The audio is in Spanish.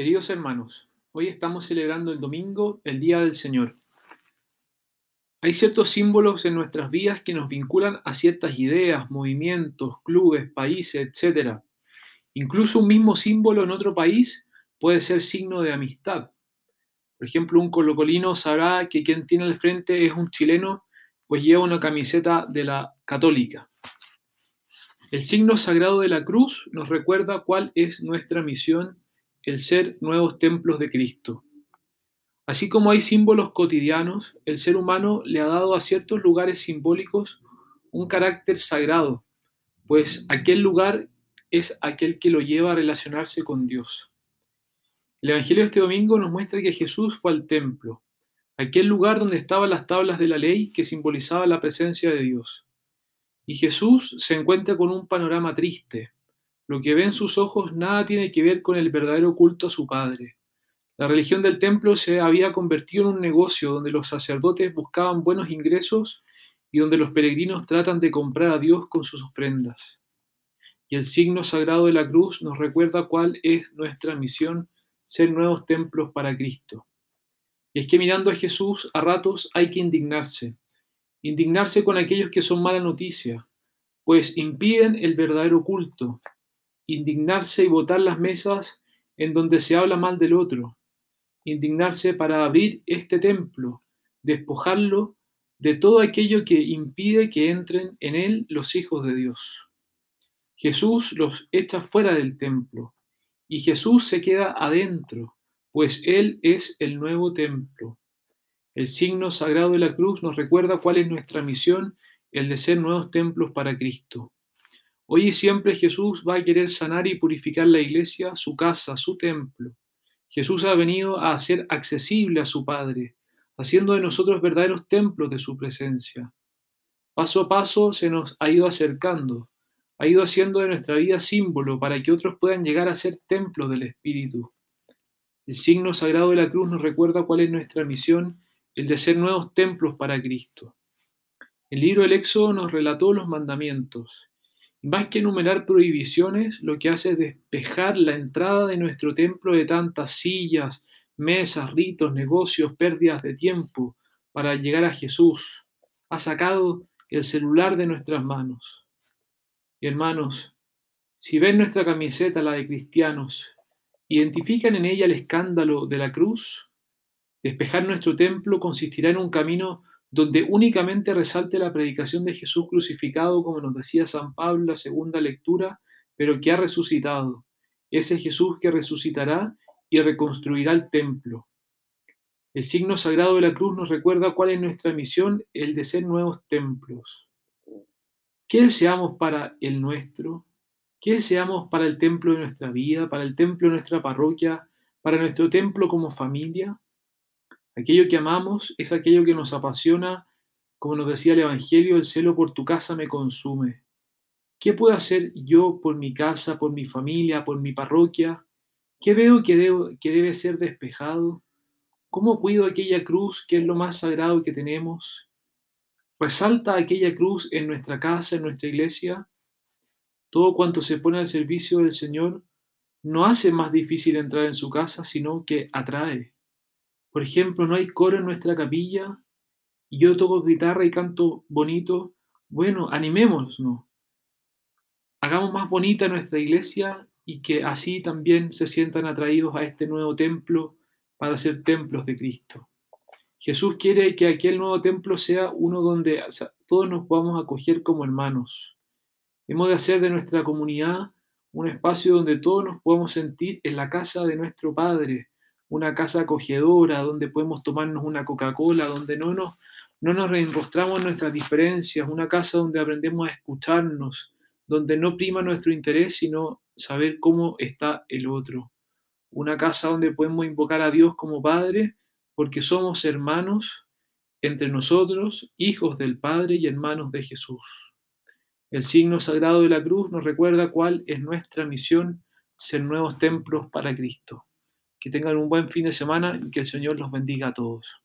Queridos hermanos, hoy estamos celebrando el domingo, el Día del Señor. Hay ciertos símbolos en nuestras vidas que nos vinculan a ciertas ideas, movimientos, clubes, países, etc. Incluso un mismo símbolo en otro país puede ser signo de amistad. Por ejemplo, un colocolino sabrá que quien tiene al frente es un chileno, pues lleva una camiseta de la católica. El signo sagrado de la cruz nos recuerda cuál es nuestra misión el ser nuevos templos de Cristo. Así como hay símbolos cotidianos, el ser humano le ha dado a ciertos lugares simbólicos un carácter sagrado, pues aquel lugar es aquel que lo lleva a relacionarse con Dios. El Evangelio de este domingo nos muestra que Jesús fue al templo, aquel lugar donde estaban las tablas de la ley que simbolizaban la presencia de Dios. Y Jesús se encuentra con un panorama triste, lo que ve en sus ojos nada tiene que ver con el verdadero culto a su Padre. La religión del templo se había convertido en un negocio donde los sacerdotes buscaban buenos ingresos y donde los peregrinos tratan de comprar a Dios con sus ofrendas. Y el signo sagrado de la cruz nos recuerda cuál es nuestra misión, ser nuevos templos para Cristo. Y es que mirando a Jesús a ratos hay que indignarse, indignarse con aquellos que son mala noticia, pues impiden el verdadero culto, indignarse y botar las mesas en donde se habla mal del otro, indignarse para abrir este templo, despojarlo de todo aquello que impide que entren en él los hijos de Dios. Jesús los echa fuera del templo y Jesús se queda adentro, pues Él es el nuevo templo. El signo sagrado de la cruz nos recuerda cuál es nuestra misión, el de ser nuevos templos para Cristo. Hoy y siempre Jesús va a querer sanar y purificar la iglesia, su casa, su templo. Jesús ha venido a hacer accesible a su Padre, haciendo de nosotros verdaderos templos de su presencia. Paso a paso se nos ha ido acercando, ha ido haciendo de nuestra vida símbolo para que otros puedan llegar a ser templos del Espíritu. El signo sagrado de la cruz nos recuerda cuál es nuestra misión, el de ser nuevos templos para Cristo. El libro del Éxodo nos relató los mandamientos más que enumerar prohibiciones, lo que hace es despejar la entrada de nuestro templo de tantas sillas, mesas, ritos, negocios, pérdidas de tiempo para llegar a Jesús. Ha sacado el celular de nuestras manos. Y hermanos, si ven nuestra camiseta, la de cristianos, identifican en ella el escándalo de la cruz, despejar nuestro templo consistirá en un camino donde únicamente resalte la predicación de Jesús crucificado, como nos decía San Pablo en la segunda lectura, pero que ha resucitado. Ese Jesús que resucitará y reconstruirá el templo. El signo sagrado de la cruz nos recuerda cuál es nuestra misión, el de ser nuevos templos. ¿Qué deseamos para el nuestro? ¿Qué deseamos para el templo de nuestra vida, para el templo de nuestra parroquia, para nuestro templo como familia? Aquello que amamos es aquello que nos apasiona, como nos decía el Evangelio, el celo por tu casa me consume. ¿Qué puedo hacer yo por mi casa, por mi familia, por mi parroquia? ¿Qué veo que, que debe ser despejado? ¿Cómo cuido aquella cruz que es lo más sagrado que tenemos? ¿Resalta aquella cruz en nuestra casa, en nuestra iglesia? Todo cuanto se pone al servicio del Señor no hace más difícil entrar en su casa, sino que atrae. Por ejemplo, no hay coro en nuestra capilla y yo toco guitarra y canto bonito. Bueno, animémonos. Hagamos más bonita nuestra iglesia y que así también se sientan atraídos a este nuevo templo para ser templos de Cristo. Jesús quiere que aquel nuevo templo sea uno donde todos nos podamos acoger como hermanos. Hemos de hacer de nuestra comunidad un espacio donde todos nos podamos sentir en la casa de nuestro Padre, una casa acogedora, donde podemos tomarnos una Coca-Cola, donde no nos, no nos nuestras diferencias, una casa donde aprendemos a escucharnos, donde no prima nuestro interés, sino saber cómo está el otro. Una casa donde podemos invocar a Dios como Padre, porque somos hermanos entre nosotros, hijos del Padre y hermanos de Jesús. El signo sagrado de la cruz nos recuerda cuál es nuestra misión, ser nuevos templos para Cristo. Que tengan un buen fin de semana y que el Señor los bendiga a todos.